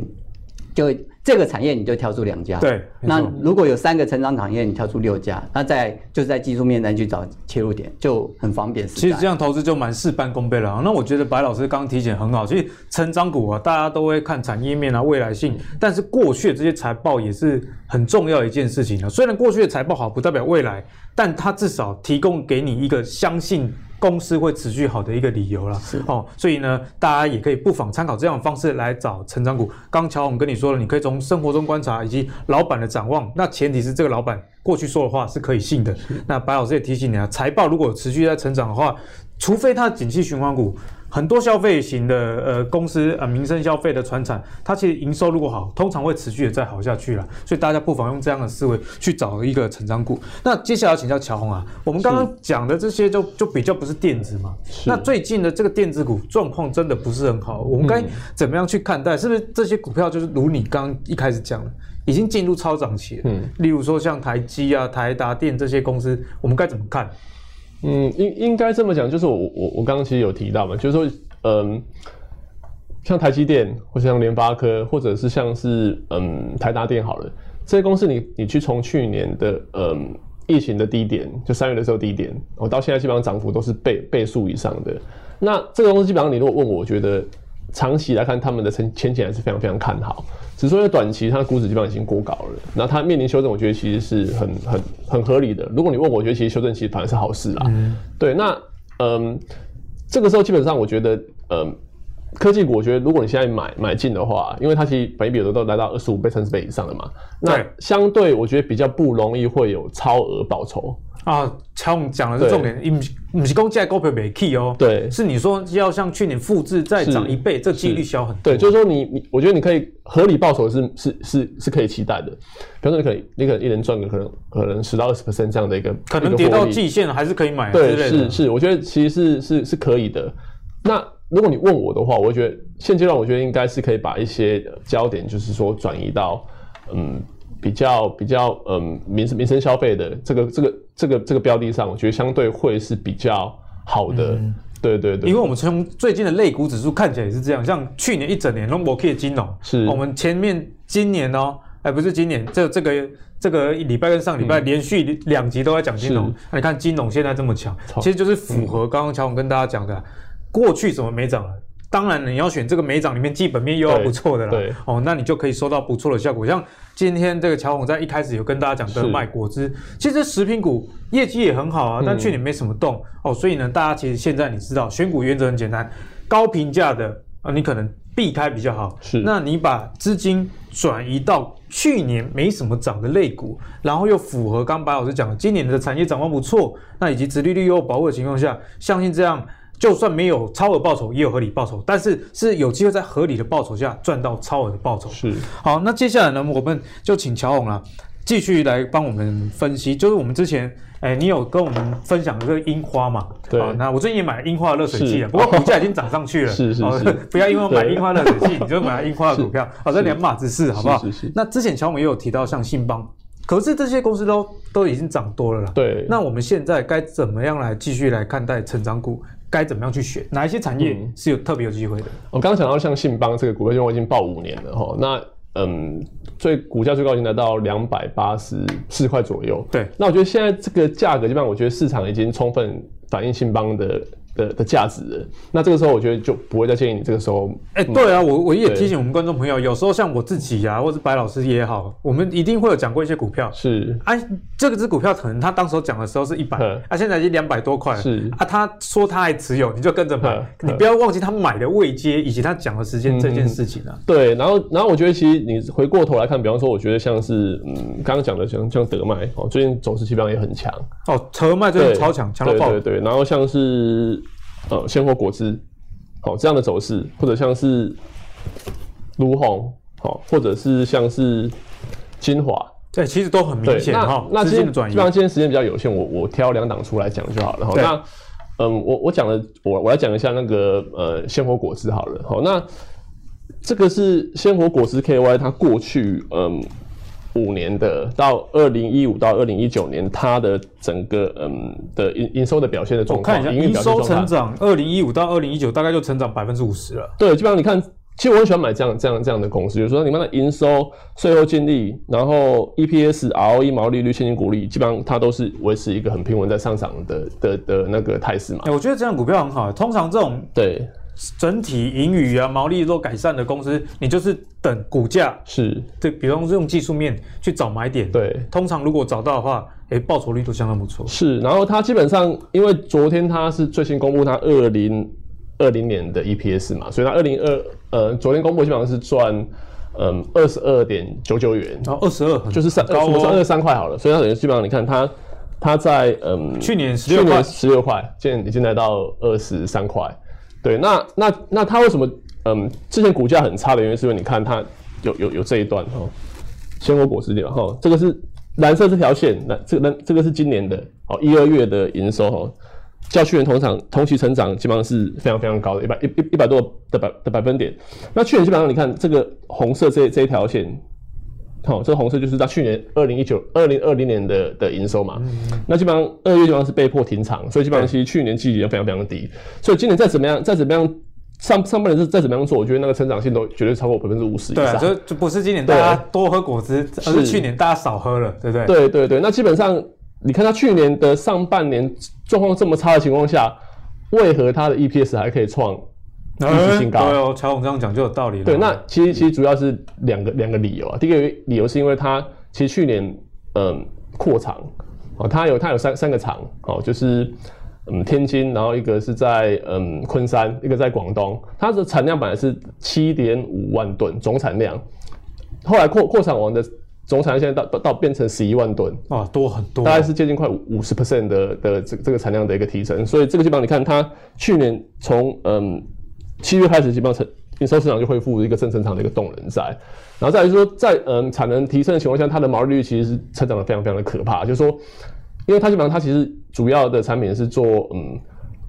就。这个产业你就挑出两家，对。那如果有三个成长产业，你挑出六家，那在就是在技术面再去找切入点，就很方便。其实这样投资就蛮事半功倍了。那我觉得白老师刚刚提醒很好，其实成长股啊，大家都会看产业面啊、未来性，但是过去的这些财报也是很重要的一件事情啊。虽然过去的财报好，不代表未来，但它至少提供给你一个相信。公司会持续好的一个理由了，是哦，所以呢，大家也可以不妨参考这样的方式来找成长股。刚乔宏跟你说了，你可以从生活中观察以及老板的展望，那前提是这个老板过去说的话是可以信的。那白老师也提醒你啊，财报如果持续在成长的话，除非它景气循环股。很多消费型的呃公司呃民生消费的船产，它其实营收如果好，通常会持续的再好下去了。所以大家不妨用这样的思维去找一个成长股。那接下来要请教乔宏啊，我们刚刚讲的这些就就比较不是电子嘛。那最近的这个电子股状况真的不是很好，我们该怎么样去看待？是不是这些股票就是如你刚刚一开始讲的，已经进入超涨期了？嗯，例如说像台积啊、台达电这些公司，我们该怎么看？嗯，应应该这么讲，就是我我我刚刚其实有提到嘛，就是说，嗯，像台积电，或者像联发科，或者是像是嗯台达电好了，这些公司你你去从去年的嗯疫情的低点，就三月的时候低点，我到现在基本上涨幅都是倍倍数以上的。那这个东西基本上你如果问我，我觉得长期来看，他们的前前景还是非常非常看好。只是说在短期，它的估值基本上已经过高了，然后它面临修正，我觉得其实是很很很合理的。如果你问我，我觉得其实修正其实反而是好事啦。嗯、对，那嗯，这个时候基本上我觉得，嗯，科技股，我觉得如果你现在买买进的话，因为它其实本益比有的都来到二十五倍、三十倍以上了嘛，那相对我觉得比较不容易会有超额报酬。啊，乔总讲的是重点，不是不是讲这股票没起哦，对，是你说要像去年复制再涨一倍，这几率小很多。对，就是说你你，我觉得你可以合理报酬是是是是可以期待的，比方说你可以你可能一人赚个可能可能十到二十 percent 这样的一个，可能跌到季线还是可以买，对，是是，我觉得其实是是是可以的。那如果你问我的话，我会觉得现阶段我觉得应该是可以把一些焦点，就是说转移到嗯比较比较嗯民生民生消费的这个这个这个这个标的上，我觉得相对会是比较好的。嗯、对对对，因为我们从最近的类股指数看起来也是这样，像去年一整年龙博 K 金融是，我们前面今年哦，哎不是今年，这这个这个礼拜跟上礼拜连续两集都在讲金融，那、嗯、你看金融现在这么强，其实就是符合刚刚乔总跟大家讲的。过去怎么没涨了？当然你要选这个没涨里面基本面又要不错的啦。对，哦，那你就可以收到不错的效果。像今天这个乔宏在一开始有跟大家讲的卖果汁，其实食品股业绩也很好啊，但去年没什么动、嗯、哦，所以呢，大家其实现在你知道选股原则很简单，高评价的啊、呃，你可能避开比较好。是，那你把资金转移到去年没什么涨的类股，然后又符合刚白老师讲的今年的产业展望不错，那以及殖利率又保护的情况下，相信这样。就算没有超额报酬，也有合理报酬，但是是有机会在合理的报酬下赚到超额的报酬。是，好，那接下来呢，我们就请乔红啊，继续来帮我们分析。就是我们之前，哎、欸，你有跟我们分享这个樱花嘛？对。那我最近也买了樱花的热水器了，不过股价已经涨上去了。是是是。不要因为我买樱花热水器，你就买樱花的股票，好，这两码子事，好不好？是是，是。那之前乔宏也有提到像信邦，可是这些公司都都已经涨多了啦。对。那我们现在该怎么样来继续来看待成长股？该怎么样去选？哪一些产业是有特别有机会的？嗯、我刚刚讲到像信邦这个股票，因为我已经报五年了哈。那嗯，最股价最高已经来到两百八十四块左右。对，那我觉得现在这个价格，基本上我觉得市场已经充分反映信邦的。的的价值的，那这个时候我觉得就不会再建议你这个时候。哎、欸，对啊，我我也提醒我们观众朋友，有时候像我自己啊，或者白老师也好，我们一定会有讲过一些股票。是，啊，这个支股票可能他当时讲的时候是一百，啊，现在已经两百多块。是，啊，他说他还持有，你就跟着买，你不要忘记他买的位阶以及他讲的时间这件事情啊。嗯、对，然后然后我觉得其实你回过头来看，比方说，我觉得像是嗯刚刚讲的像像德麦哦，最近走势基本上也很强。哦，德麦最近超强，强到爆。对对对，然后像是。呃，鲜活果汁，好、哦、这样的走势，或者像是卢红，好、哦，或者是像是精华，对，其实都很明显哈。那今天基本上今天时间比较有限，我我挑两档出来讲就好了。好，那嗯，我我讲了，我我来讲一下那个呃鲜活果汁好了。好，那这个是鲜活果汁 KY，它过去嗯。五年的到二零一五到二零一九年，它的整个嗯的营营收的表现的状况，我看一下营收成长，二零一五到二零一九大概就成长百分之五十了。对，基本上你看，其实我很喜欢买这样这样这样的公司，就是说你们的营收、税后净利，然后 EPS、ROE、毛利率、现金股利，基本上它都是维持一个很平稳在上涨的的的那个态势嘛。哎，我觉得这样股票很好，通常这种对。整体盈余啊，毛利都改善的公司，你就是等股价是对，比方说用技术面去找买点。对，通常如果找到的话，哎、欸，报酬率都相当不错。是，然后它基本上，因为昨天它是最新公布它二零二零年的 EPS 嘛，所以它二零二呃昨天公布基本上是赚嗯二十二点九九元，然后二十二就是三高我说二十三块好了，所以它等于基本上你看它它在嗯去年十六块十六块，现在已经来到二十三块。对，那那那它为什么嗯之前股价很差的原因，是因为你看它有有有这一段哈，鲜果果汁店哈，这个是蓝色这条线，那这个那这个是今年的哦一二月的营收哈，较去年同场同期成长基本上是非常非常高的，一百一一一百多的百的百分点。那去年基本上你看这个红色这这一条线。好、哦，这个红色就是在去年二零一九、二零二零年的的营收嘛。嗯、那基本上二月基本上是被迫停厂，所以基本上其实去年季节非常非常低。所以今年再怎么样，再怎么样上上半年是再怎么样做，我觉得那个成长性都绝对超过百分之五十以上。对，就就不是今年大家多喝果汁，而是去年大家少喝了，对不对？对对对。那基本上你看它去年的上半年状况这么差的情况下，为何它的 EPS 还可以创？历史新高，对哦，乔总这样讲就有道理了。对，那其实其实主要是两个两个理由啊。第一个理由是因为它其实去年嗯扩厂哦，它有它有三三个厂哦，就是嗯天津，然后一个是在嗯昆山，一个在广东。它的产量本来是七点五万吨总产量，后来扩扩厂完的总产量现在到到到变成十一万吨啊，多很多，大概是接近快五十 percent 的的这这个产量的一个提升。所以这个地方你看它去年从嗯。七月开始，基本上成营收市场就恢复一个正成长的一个动能在，然后再来就是说，在嗯产能提升的情况下，它的毛利率其实是成长的非常非常的可怕。就是说，因为它基本上它其实主要的产品是做嗯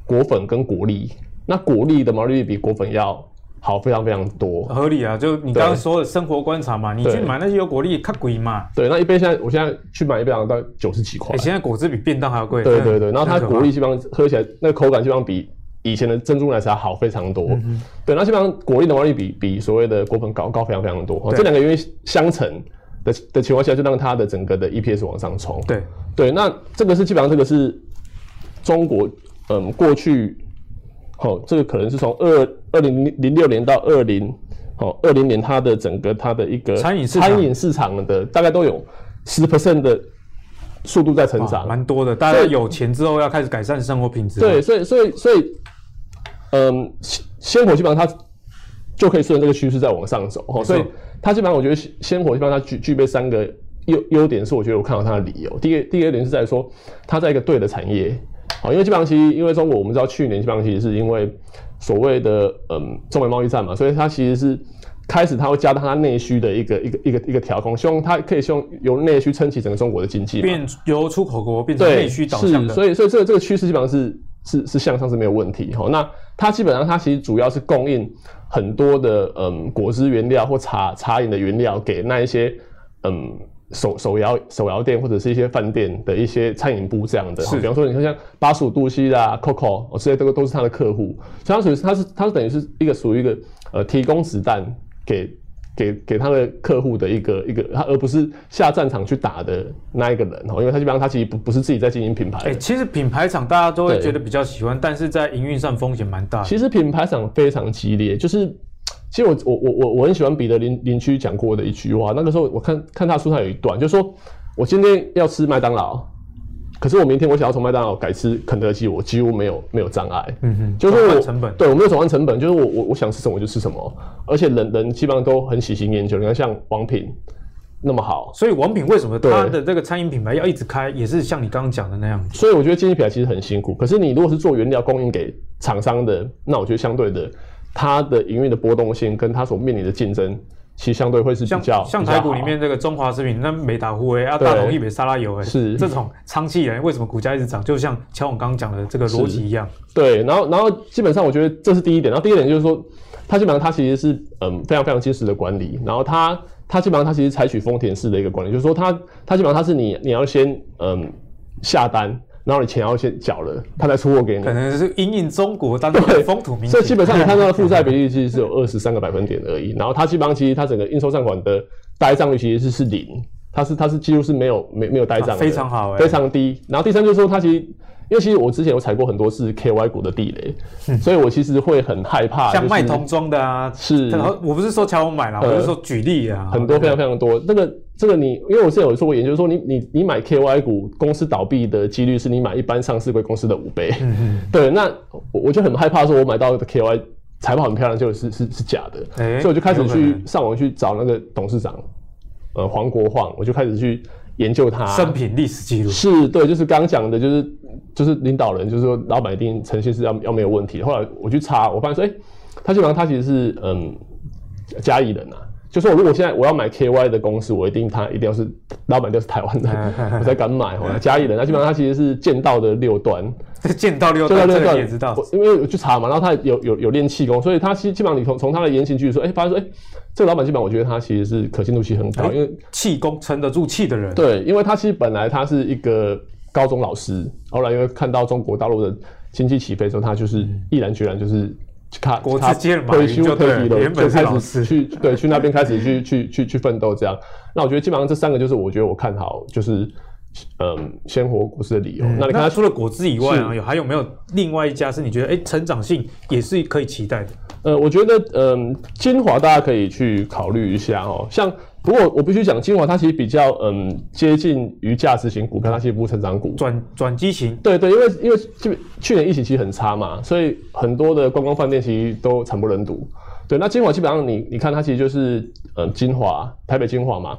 果粉跟果粒那果粒的毛利率比果粉要好非常非常多，合理啊。就你刚刚说的生活观察嘛，你去买那些有果粒，较贵嘛。对，那一杯现在我现在去买一杯，好像到九十几块。欸，现在果汁比便当还要贵。对对对，然后它果粒基本上喝起来那个口感基本上比以前的珍珠奶茶好非常多。嗯、对，那基本上果粒的毛利比比所谓的果粉高高非常非常多。这两个因为相乘的的情况下，就让它的整个的 EPS 往上冲。对对，那这个是基本上这个是中国嗯过去。好，这个可能是从二二零零六年到二零哦二零年，它的整个它的一个餐饮餐饮市场的大概都有十 percent 的速度在成长，蛮多的。大家有钱之后要开始改善生活品质。对，所以所以所以，嗯，鲜活基本上它就可以顺着这个趋势再往上走。哦，所以它基本上我觉得鲜活基本上它具具备三个优优点，是我觉得我看到它的理由。第一个第一个点是在说它在一个对的产业。好，因为基本上其实，因为中国我们知道去年基本上其实是因为所谓的嗯中美贸易战嘛，所以它其实是开始它会加大它内需的一个一个一个一个调控，希望它可以希望由内需撑起整个中国的经济，变由出口国变成内需导向的。是，所以所以这个这个趋势基本上是是是向上是没有问题。好，那它基本上它其实主要是供应很多的嗯果汁原料或茶茶饮的原料给那一些嗯。手手摇手摇店或者是一些饭店的一些餐饮部这样的，比方说你看像八十五度 C 啦、Coco，这些都都是他的客户，所以它属于他是他是等于是一个属于一个呃提供子弹给给给他的客户的一个一个他而不是下战场去打的那一个人哦，因为他基本上他其实不不是自己在经营品牌。哎，其实品牌厂大家都会觉得比较喜欢，但是在营运上风险蛮大。其实品牌厂非常激烈，就是。其实我我我我我很喜欢彼得林林区讲过的一句话，那个时候我看看他书上有一段，就是说我今天要吃麦当劳，可是我明天我想要从麦当劳改吃肯德基，我几乎没有没有障碍。嗯哼，就是我成本，对我没有转换成本，就是我我我想吃什么我就吃什么，而且人人基本上都很喜新厌旧。你看像王品那么好，所以王品为什么它的这个餐饮品牌要一直开，也是像你刚刚讲的那样。所以我觉得经济品牌其实很辛苦，可是你如果是做原料供应给厂商的，那我觉得相对的。它的营运的波动性跟它所面临的竞争，其实相对会是比较像，像台股里面这个中华食品，那美达护卫啊，大同、一美、沙拉油，哎，是这种长期以来为什么股价一直涨？就像乔总刚刚讲的这个逻辑一样。对，然后然后基本上我觉得这是第一点，然后第二点就是说，它基本上它其实是嗯非常非常精实的管理，然后它它基本上它其实采取丰田式的一个管理，就是说它它基本上它是你你要先嗯下单。然后你钱要先缴了，他才出货给你。可能是因应中国当地的风土民情。所以基本上你看到的负债比例其实是有二十三个百分点而已。然后它基本上其实它整个应收账款的呆账率其实是是零，它是它是几乎是没有没没有呆账的，非常好哎，非常低。然后第三就是说它其实。因为其实我之前有踩过很多次 KY 股的地雷，嗯、所以我其实会很害怕。像卖童装的啊，是。我不是说乔我买了，呃、我是说举例啊，很多非常非常多。那个这个你，因为我之前有做过研究，说你你你买 KY 股，公司倒闭的几率是你买一般上市柜公司的五倍。嗯嗯。对，那我我就很害怕，说我买到的 KY 财报很漂亮，就是是是假的。欸、所以我就开始去上网去找那个董事长，呃，黄国晃，我就开始去研究他生平历史记录。是对，就是刚讲的，就是。就是领导人，就是说老板一定诚信是要要没有问题。后来我去查，我发现说，哎、欸，他基本上他其实是嗯嘉义人呐、啊。就说我如果现在我要买 KY 的公司，我一定他一定要是老板就是台湾人，我才敢买。哦，嘉义人，那基本上他其实是剑道的六段，剑道六段，这个也知道。因为我去查嘛，然后他有有有练气功，所以他基基本上你从从他的言行举止说，哎、欸，发现说，哎、欸，这个老板基本上我觉得他其实是可信度其实很高，因为气功撑得住气的人。对，因为他其实本来他是一个。高中老师，后来因为看到中国大陆的经济起飞之后，他就是毅然决然就是他他退休退役了，就开始去对去那边开始去去去去奋斗这样。那我觉得基本上这三个就是我觉得我看好就是嗯鲜活果汁的理由。嗯、那你看他除了果汁以外啊，有还有没有另外一家是你觉得哎、欸、成长性也是可以期待的？呃，我觉得嗯精华大家可以去考虑一下哦，像。不过我必须讲，精华它其实比较嗯接近于价值型股票，它其实不是成长股，转转机型。对对，因为因为就去年疫情其实很差嘛，所以很多的观光饭店其实都惨不忍睹。对，那精华基本上你你看它其实就是嗯精华台北精华嘛，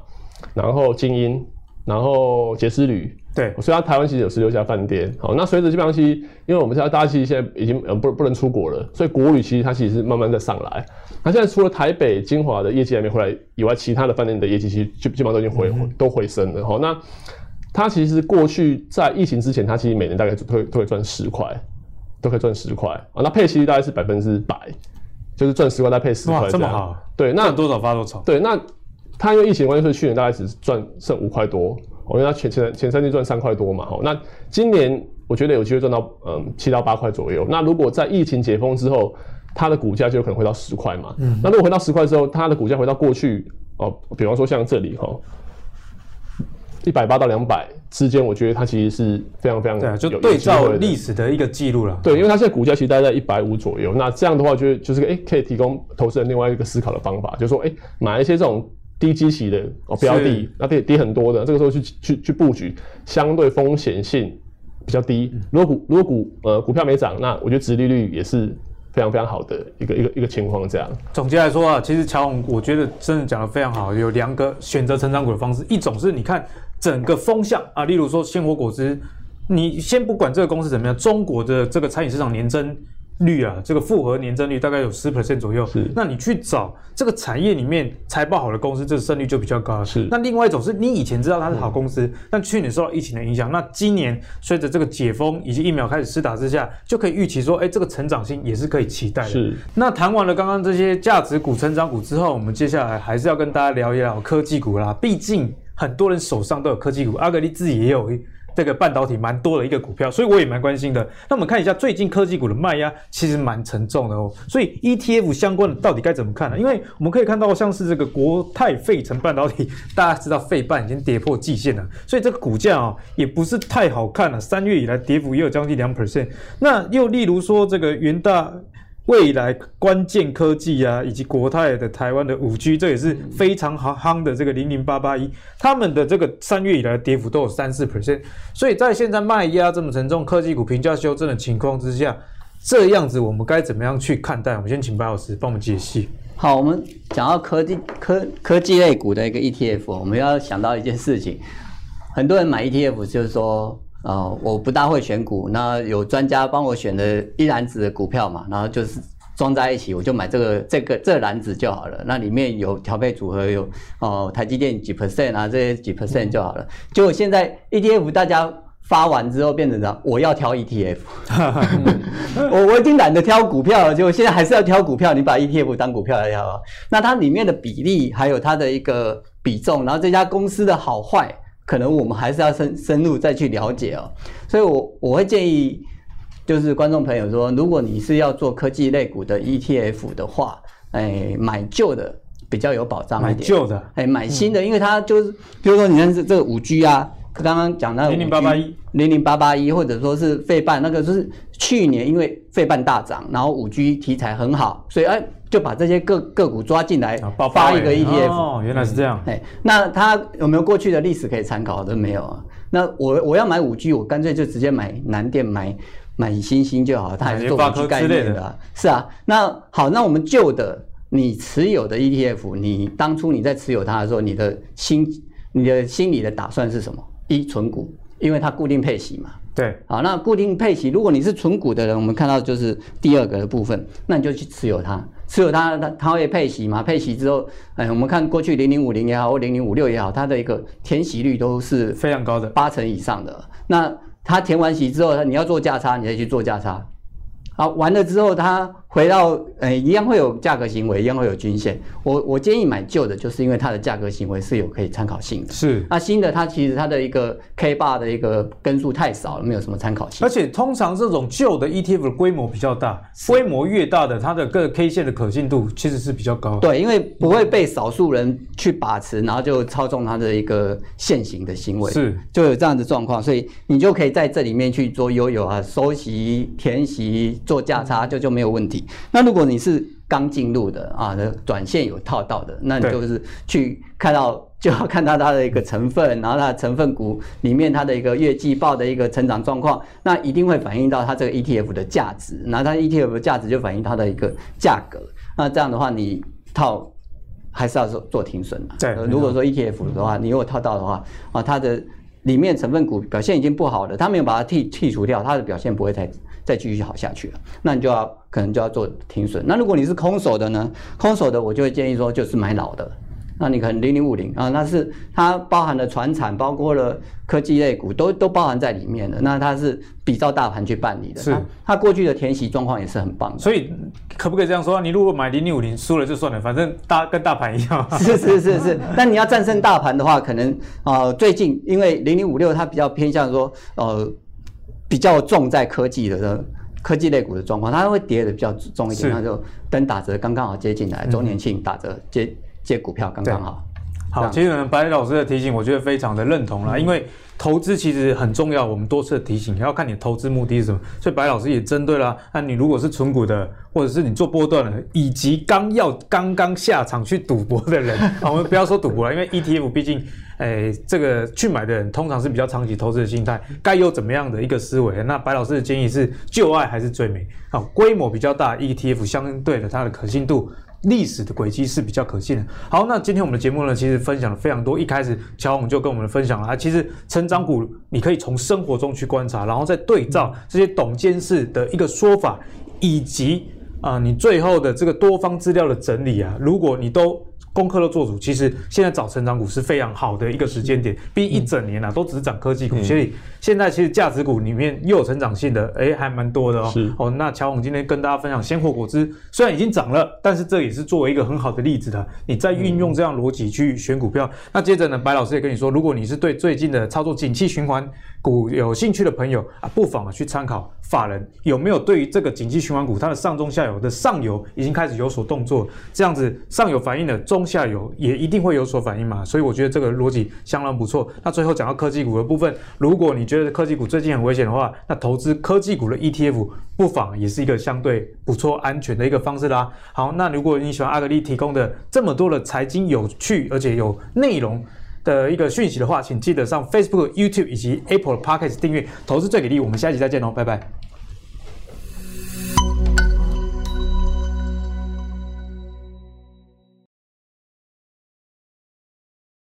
然后精英，然后杰斯旅。对，所以它台湾其实有十六家饭店。好，那随着基本上其实，因为我们知道大家其实现在已经呃不不能出国了，所以国旅其实它其实是慢慢在上来。那现在除了台北精华的业绩还没回来以外，其他的饭店的业绩其实基基本上都已经回、嗯、都回升了。好，那它其实过去在疫情之前，它其实每年大概都会都会赚十块都可以赚十块啊。那配息率大概是百分之百，就是赚十块再配十块。哇，这么好？对，那多少发多少？对，那他因为疫情关系，所以去年大概只赚剩五块多，因为他前前前三季赚三块多嘛。那今年我觉得有机会赚到嗯七到八块左右。那如果在疫情解封之后，它的股价就有可能回到十块嘛。嗯。那如果回到十块之后，它的股价回到过去哦，比方说像这里哈。一百八到两百之间，我觉得它其实是非常非常对啊，就对照历史的一个记录了。对，因为它现在股价其实大概在一百五左右。那这样的话，就就是个哎，可以提供投资人另外一个思考的方法，就是说哎，买一些这种低基期的哦标的，那低低很多的，这个时候去去去布局，相对风险性比较低。如果股如果股呃股票没涨，那我觉得殖利率也是。非常非常好的一个一个一个情况，这样。总结来说啊，其实乔宏，我觉得真的讲的非常好，有两个选择成长股的方式，一种是你看整个风向啊，例如说鲜活果汁，你先不管这个公司怎么样，中国的这个餐饮市场年增。率啊，这个复合年增率大概有十 percent 左右。是，那你去找这个产业里面财报好的公司，这个胜率就比较高。是，那另外一种是你以前知道它是好公司，嗯、但去年受到疫情的影响，那今年随着这个解封以及疫苗开始施打之下，就可以预期说，哎，这个成长性也是可以期待的。是，那谈完了刚刚这些价值股、成长股之后，我们接下来还是要跟大家聊一聊科技股啦。毕竟很多人手上都有科技股，阿格力自己也有。这个半导体蛮多的一个股票，所以我也蛮关心的。那我们看一下最近科技股的卖压其实蛮沉重的哦。所以 ETF 相关的到底该怎么看呢？因为我们可以看到像是这个国泰费城半导体，大家知道费半已经跌破季线了，所以这个股价啊也不是太好看了。三月以来跌幅也有将近两 percent。那又例如说这个元大。未来关键科技啊，以及国泰的台湾的五 G，这也是非常夯夯的这个零零八八一，他们的这个三月以来的跌幅都有三四 percent，所以在现在卖压这么沉重、科技股评价修正的情况之下，这样子我们该怎么样去看待？我们先请白老师帮我们解析。好，我们讲到科技科科技类股的一个 ETF，我们要想到一件事情，很多人买 ETF 就是说。啊、呃，我不大会选股，那有专家帮我选的一篮子的股票嘛，然后就是装在一起，我就买这个这个这篮子就好了。那里面有调配组合，有哦、呃、台积电几 percent 啊，这些几 percent 就好了。结果现在 ETF 大家发完之后变成了我要挑 ETF，我我已经懒得挑股票了，结果现在还是要挑股票，你把 ETF 当股票来挑，那它里面的比例还有它的一个比重，然后这家公司的好坏。可能我们还是要深深入再去了解哦，所以我我会建议，就是观众朋友说，如果你是要做科技类股的 ETF 的话，哎，买旧的比较有保障一点。买旧的，哎，买新的，因为它就是，比如说你看这这个五 G 啊，刚刚讲到零零八八一，零零八八一，或者说是费半那个，就是去年因为费半大涨，然后五 G 题材很好，所以哎。就把这些个个股抓进来，发一个 ETF。哦，原来是这样。哎，那它有没有过去的历史可以参考？都没有啊。那我我要买五 G，我干脆就直接买南电，买买星星就好，它还是做五 G 概念的。是啊。那好，那我们旧的你持有的 ETF，你当初你在持有它的时候，你的心你的心里的打算是什么？一存股，因为它固定配息嘛。对。好，那固定配息，如果你是存股的人，我们看到就是第二个的部分，那你就去持有它。持有它，它它会配息嘛？配息之后，哎，我们看过去零零五零也好，或零零五六也好，它的一个填息率都是非常高的，八成以上的。那它填完息之后，你要做价差，你再去做价差。好，完了之后，它回到，呃，一样会有价格行为，一样会有均线。我我建议买旧的，就是因为它的价格行为是有可以参考性的。是，那新的它其实它的一个 K bar 的一个根数太少了，没有什么参考性。而且通常这种旧的 ETF 的规模比较大，规模越大的，它的各 K 线的可信度其实是比较高。对，因为不会被少数人去把持，然后就操纵它的一个现行的行为。是，就有这样的状况，所以你就可以在这里面去做悠游啊，收息、填息。做价差就就没有问题。那如果你是刚进入的啊，的短线有套到的，那你就是去看到就要看到它的一个成分，然后它的成分股里面它的一个月季报的一个成长状况，那一定会反映到它这个 ETF 的价值。那它 ETF 的价值就反映它的一个价格。那这样的话，你套还是要做做停损的。对，如果说 ETF 的话，你如果套到的话啊，它的里面成分股表现已经不好了，它没有把它剔剔除掉，它的表现不会太。再继续好下去了，那你就要可能就要做停损。那如果你是空手的呢？空手的我就会建议说，就是买老的，那你可能零零五零啊，那是它包含了船产，包括了科技类股，都都包含在里面的。那它是比照大盘去办理的，是它，它过去的填息状况也是很棒的。所以可不可以这样说？你如果买零零五零输了就算了，反正大跟大盘一样。是是是是，但你要战胜大盘的话，可能啊、呃，最近因为零零五六它比较偏向说呃，比较重在科技的。科技类股的状况，它会跌的比较重一点，那就等打折刚刚好接进来，周年庆打折接接股票刚刚好。好，其实呢，白老师的提醒，我觉得非常的认同了，因为投资其实很重要，我们多次的提醒，要看你投资目的是什么。所以白老师也针对了，那你如果是存股的，或者是你做波段的，以及刚要刚刚下场去赌博的人，我们不要说赌博了，因为 ETF 毕竟。哎，这个去买的人通常是比较长期投资的心态，该有怎么样的一个思维？那白老师的建议是，旧爱还是最美？好，规模比较大，ETF 相对的它的可信度、历史的轨迹是比较可信的。好，那今天我们的节目呢，其实分享了非常多。一开始乔红就跟我们分享了，其实成长股你可以从生活中去观察，然后再对照这些董监事的一个说法，以及啊、你最后的这个多方资料的整理啊，如果你都。功课都做足，其实现在找成长股是非常好的一个时间点。毕竟一整年啊，都只是涨科技股，所以现在其实价值股里面又有成长性的，哎，还蛮多的哦。是哦，那乔宏今天跟大家分享鲜活果汁，虽然已经涨了，但是这也是作为一个很好的例子的。你在运用这样逻辑去选股票。那接着呢，白老师也跟你说，如果你是对最近的操作景气循环股有兴趣的朋友啊，不妨去参考法人有没有对于这个景气循环股它的上中下游的上游已经开始有所动作，这样子上游反应的中。下游也一定会有所反应嘛，所以我觉得这个逻辑相当不错。那最后讲到科技股的部分，如果你觉得科技股最近很危险的话，那投资科技股的 ETF 不妨也是一个相对不错、安全的一个方式啦。好，那如果你喜欢阿格力提供的这么多的财经有趣而且有内容的一个讯息的话，请记得上 Facebook、YouTube 以及 Apple Podcast 订阅。投资最给力，我们下期再见喽，拜拜。